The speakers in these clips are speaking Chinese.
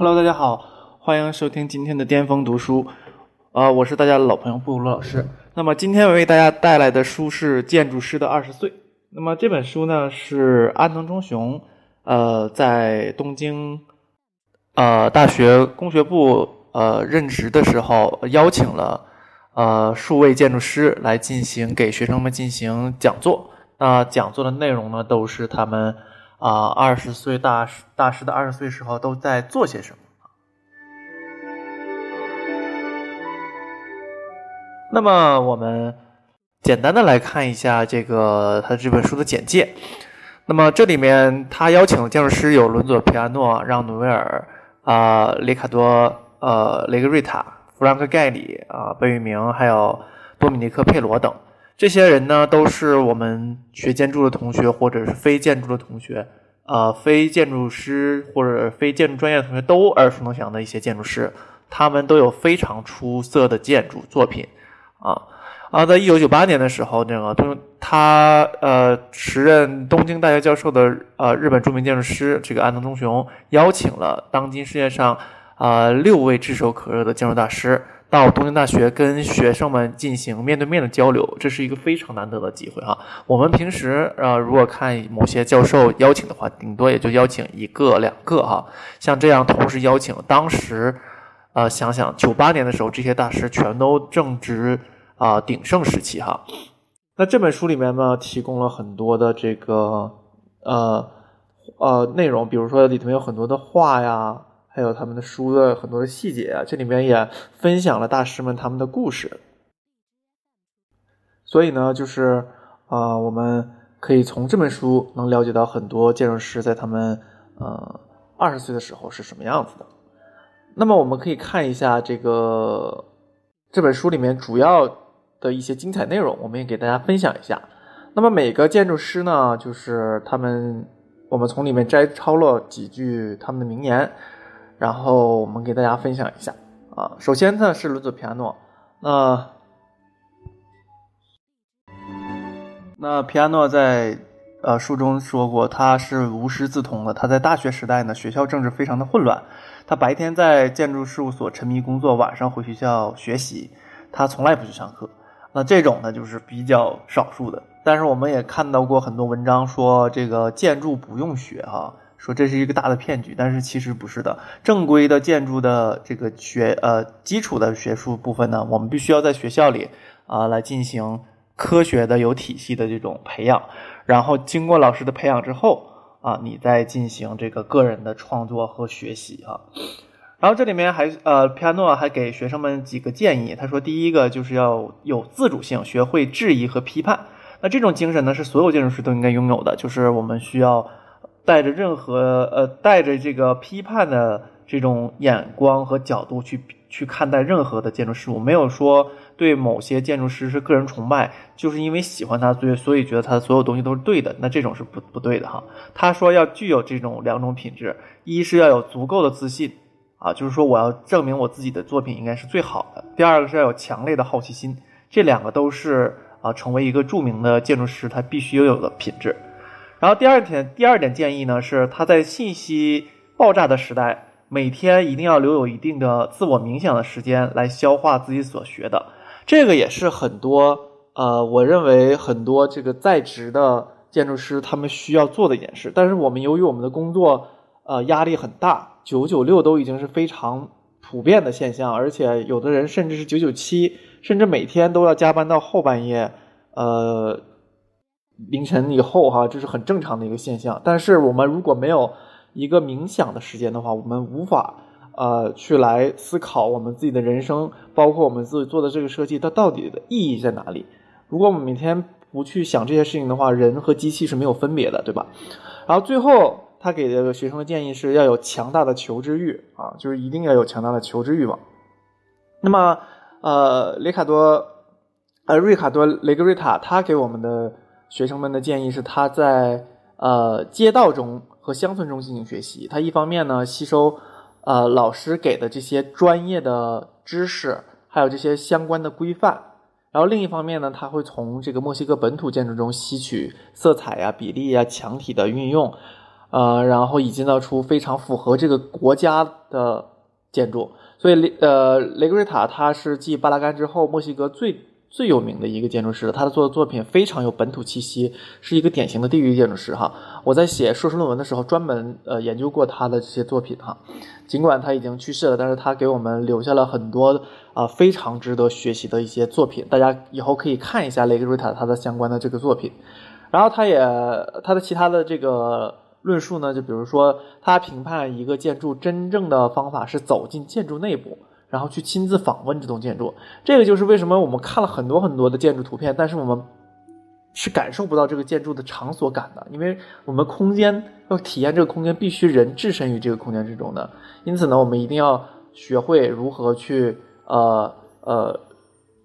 Hello，大家好，欢迎收听今天的巅峰读书。啊，我是大家的老朋友布鲁老师。那么今天为大家带来的书是《建筑师的二十岁》。那么这本书呢是安藤忠雄，呃，在东京呃大学工学部呃任职的时候，邀请了呃数位建筑师来进行给学生们进行讲座。那讲座的内容呢，都是他们啊二十岁大师大师的二十岁时候都在做些什么。那么我们简单的来看一下这个他这本书的简介。那么这里面他邀请的建筑师有伦佐·皮亚诺、让·努维尔、啊里卡多、呃雷格瑞塔、弗兰克·盖里、啊贝聿铭，还有多米尼克·佩罗等。这些人呢，都是我们学建筑的同学，或者是非建筑的同学，呃，非建筑师或者非建筑专业的同学都耳熟能详的一些建筑师。他们都有非常出色的建筑作品。啊啊，在一九九八年的时候，那个他呃时任东京大学教授的呃日本著名建筑师这个安藤忠雄邀请了当今世界上啊六位炙手可热的建筑大师到东京大学跟学生们进行面对面的交流，这是一个非常难得的机会哈。我们平时呃如果看某些教授邀请的话，顶多也就邀请一个两个哈，像这样同时邀请，当时。啊，想想九八年的时候，这些大师全都正值啊鼎盛时期哈。那这本书里面呢，提供了很多的这个呃呃内容，比如说里头有很多的画呀，还有他们的书的很多的细节啊。这里面也分享了大师们他们的故事。所以呢，就是啊，我们可以从这本书能了解到很多建筑师在他们呃二十岁的时候是什么样子的。那么我们可以看一下这个这本书里面主要的一些精彩内容，我们也给大家分享一下。那么每个建筑师呢，就是他们，我们从里面摘抄了几句他们的名言，然后我们给大家分享一下。啊，首先呢是伦佐·皮亚诺，那那皮亚诺在呃书中说过，他是无师自通的。他在大学时代呢，学校政治非常的混乱。他白天在建筑事务所沉迷工作，晚上回学校学习。他从来不去上课。那这种呢，就是比较少数的。但是我们也看到过很多文章说这个建筑不用学哈，说这是一个大的骗局。但是其实不是的，正规的建筑的这个学呃基础的学术部分呢，我们必须要在学校里啊来进行科学的、有体系的这种培养。然后经过老师的培养之后。啊，你再进行这个个人的创作和学习哈，然后这里面还呃，皮亚诺还给学生们几个建议。他说，第一个就是要有自主性，学会质疑和批判。那这种精神呢，是所有建筑师都应该拥有的，就是我们需要带着任何呃，带着这个批判的这种眼光和角度去去看待任何的建筑事物，没有说。对某些建筑师是个人崇拜，就是因为喜欢他，所以所以觉得他的所有东西都是对的。那这种是不不对的哈。他说要具有这种两种品质：一是要有足够的自信啊，就是说我要证明我自己的作品应该是最好的；第二个是要有强烈的好奇心。这两个都是啊，成为一个著名的建筑师他必须拥有的品质。然后第二点，第二点建议呢是他在信息爆炸的时代，每天一定要留有一定的自我冥想的时间来消化自己所学的。这个也是很多呃，我认为很多这个在职的建筑师他们需要做的一件事。但是我们由于我们的工作呃压力很大，九九六都已经是非常普遍的现象，而且有的人甚至是九九七，甚至每天都要加班到后半夜，呃凌晨以后哈，这是很正常的一个现象。但是我们如果没有一个冥想的时间的话，我们无法。呃，去来思考我们自己的人生，包括我们自己做的这个设计，它到底的意义在哪里？如果我们每天不去想这些事情的话，人和机器是没有分别的，对吧？然后最后他给这个学生的建议是要有强大的求知欲啊，就是一定要有强大的求知欲望。那么，呃，雷卡多，呃，瑞卡多雷格瑞塔，他给我们的学生们的建议是，他在呃街道中和乡村中进行学习，他一方面呢吸收。呃，老师给的这些专业的知识，还有这些相关的规范，然后另一方面呢，他会从这个墨西哥本土建筑中吸取色彩呀、比例呀、墙体的运用，呃，然后以建造出非常符合这个国家的建筑。所以雷呃雷格瑞塔他是继巴拉干之后墨西哥最最有名的一个建筑师，他的做的作品非常有本土气息，是一个典型的地域建筑师哈。我在写硕士论文的时候专门呃研究过他的这些作品哈。尽管他已经去世了，但是他给我们留下了很多啊非常值得学习的一些作品，大家以后可以看一下雷格瑞塔他的相关的这个作品。然后他也他的其他的这个论述呢，就比如说他评判一个建筑真正的方法是走进建筑内部，然后去亲自访问这栋建筑。这个就是为什么我们看了很多很多的建筑图片，但是我们。是感受不到这个建筑的场所感的，因为我们空间要体验这个空间，必须人置身于这个空间之中的。因此呢，我们一定要学会如何去呃呃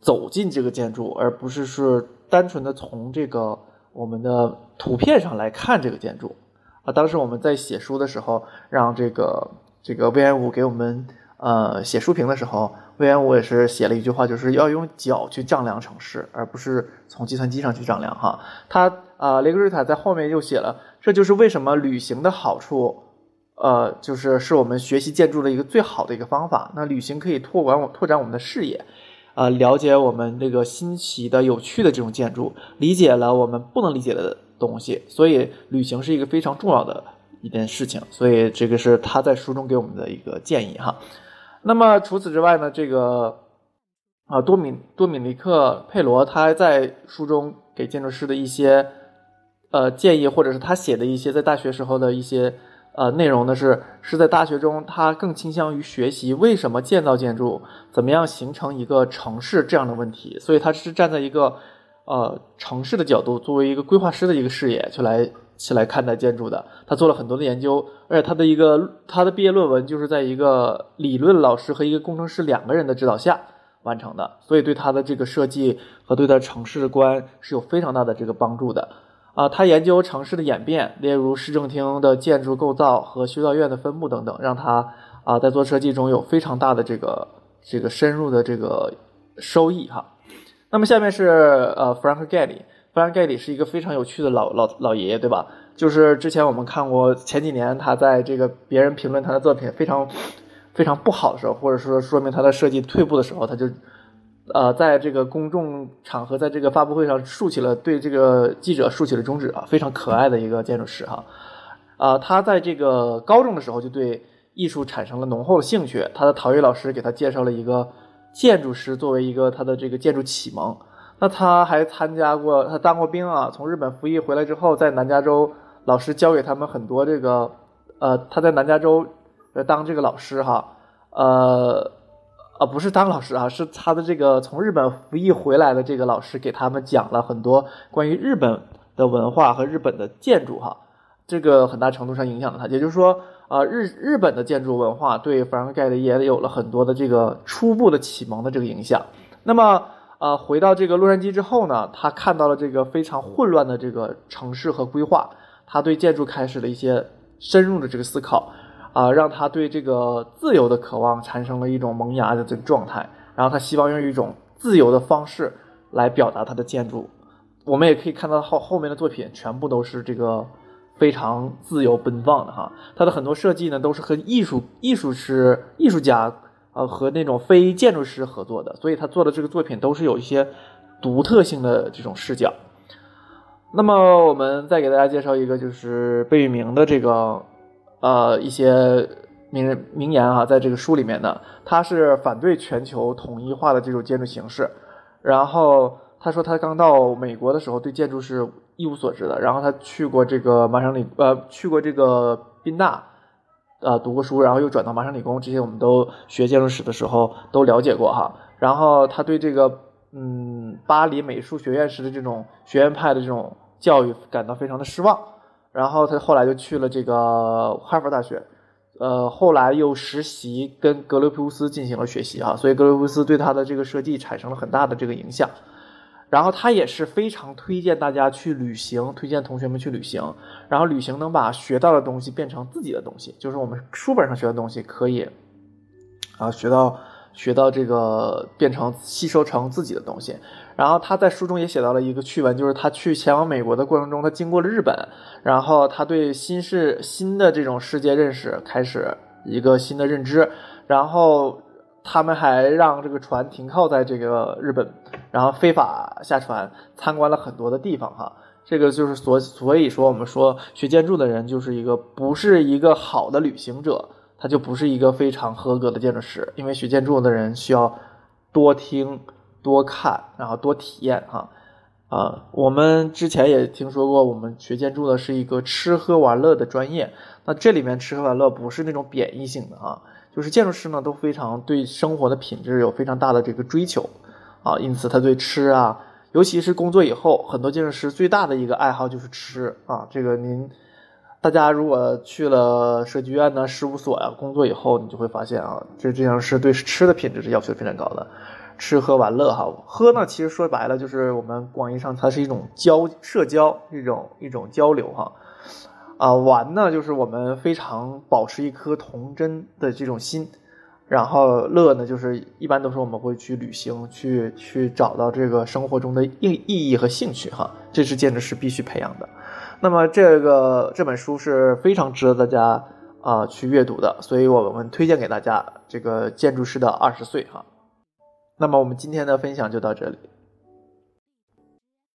走进这个建筑，而不是是单纯的从这个我们的图片上来看这个建筑啊。当时我们在写书的时候，让这个这个魏延武给我们呃写书评的时候。魏延武也是写了一句话，就是要用脚去丈量城市，而不是从计算机上去丈量。哈，他啊，雷格瑞塔在后面又写了，这就是为什么旅行的好处，呃，就是是我们学习建筑的一个最好的一个方法。那旅行可以拓展我拓展我们的视野，啊，了解我们这个新奇的、有趣的这种建筑，理解了我们不能理解的东西。所以，旅行是一个非常重要的一件事情。所以，这个是他在书中给我们的一个建议。哈。那么除此之外呢？这个啊，多米多米尼克佩罗他在书中给建筑师的一些呃建议，或者是他写的一些在大学时候的一些呃内容呢，是是在大学中他更倾向于学习为什么建造建筑，怎么样形成一个城市这样的问题。所以他是站在一个呃城市的角度，作为一个规划师的一个视野去来。起来看待建筑的，他做了很多的研究，而且他的一个他的毕业论文就是在一个理论老师和一个工程师两个人的指导下完成的，所以对他的这个设计和对他城市观是有非常大的这个帮助的。啊，他研究城市的演变，例如市政厅的建筑构造和修道院的分布等等，让他啊在做设计中有非常大的这个这个深入的这个收益哈。那么下面是呃 Frank Gehry。弗兰盖里是一个非常有趣的老老老爷爷，对吧？就是之前我们看过前几年他在这个别人评论他的作品非常非常不好的时候，或者说说明他的设计退步的时候，他就呃在这个公众场合，在这个发布会上竖起了对这个记者竖起了中指啊，非常可爱的一个建筑师哈。啊，他在这个高中的时候就对艺术产生了浓厚的兴趣，他的陶艺老师给他介绍了一个建筑师作为一个他的这个建筑启蒙。那他还参加过，他当过兵啊。从日本服役回来之后，在南加州，老师教给他们很多这个，呃，他在南加州，呃，当这个老师哈，呃，啊，不是当老师啊，是他的这个从日本服役回来的这个老师给他们讲了很多关于日本的文化和日本的建筑哈，这个很大程度上影响了他。也就是说，啊，日日本的建筑文化对弗兰盖的也有了很多的这个初步的启蒙的这个影响。那么。呃，回到这个洛杉矶之后呢，他看到了这个非常混乱的这个城市和规划，他对建筑开始了一些深入的这个思考，啊，让他对这个自由的渴望产生了一种萌芽的这个状态，然后他希望用一种自由的方式来表达他的建筑。我们也可以看到后后面的作品全部都是这个非常自由奔放的哈，他的很多设计呢都是和艺术艺术师艺术家。呃，和那种非建筑师合作的，所以他做的这个作品都是有一些独特性的这种视角。那么，我们再给大家介绍一个，就是贝聿铭的这个呃一些名人名言啊，在这个书里面呢，他是反对全球统一化的这种建筑形式。然后他说，他刚到美国的时候，对建筑是一无所知的。然后他去过这个麻省理呃，去过这个宾大。呃，读过书，然后又转到麻省理工，这些我们都学建筑史的时候都了解过哈。然后他对这个嗯巴黎美术学院式的这种学院派的这种教育感到非常的失望。然后他后来就去了这个哈佛大学，呃，后来又实习跟格雷普斯进行了学习哈，所以格雷普斯对他的这个设计产生了很大的这个影响。然后他也是非常推荐大家去旅行，推荐同学们去旅行。然后旅行能把学到的东西变成自己的东西，就是我们书本上学的东西可以啊学到学到这个变成吸收成自己的东西。然后他在书中也写到了一个趣闻，就是他去前往美国的过程中，他经过了日本，然后他对新世新的这种世界认识开始一个新的认知，然后他们还让这个船停靠在这个日本，然后非法下船参观了很多的地方哈。这个就是所所以说我们说学建筑的人就是一个不是一个好的旅行者，他就不是一个非常合格的建筑师，因为学建筑的人需要多听。多看，然后多体验哈，啊，我们之前也听说过，我们学建筑的是一个吃喝玩乐的专业。那这里面吃喝玩乐不是那种贬义性的啊，就是建筑师呢都非常对生活的品质有非常大的这个追求啊，因此他对吃啊，尤其是工作以后，很多建筑师最大的一个爱好就是吃啊。这个您大家如果去了设计院呢、事务所呀工作以后，你就会发现啊，这这样是对吃的品质是要求非常高的。吃喝玩乐哈，喝呢其实说白了就是我们广义上它是一种交社交一种一种交流哈，啊玩呢就是我们非常保持一颗童真的这种心，然后乐呢就是一般都是我们会去旅行去去找到这个生活中的意意义和兴趣哈，这是建筑师必须培养的。那么这个这本书是非常值得大家啊去阅读的，所以我们推荐给大家这个建筑师的二十岁哈。那么我们今天的分享就到这里。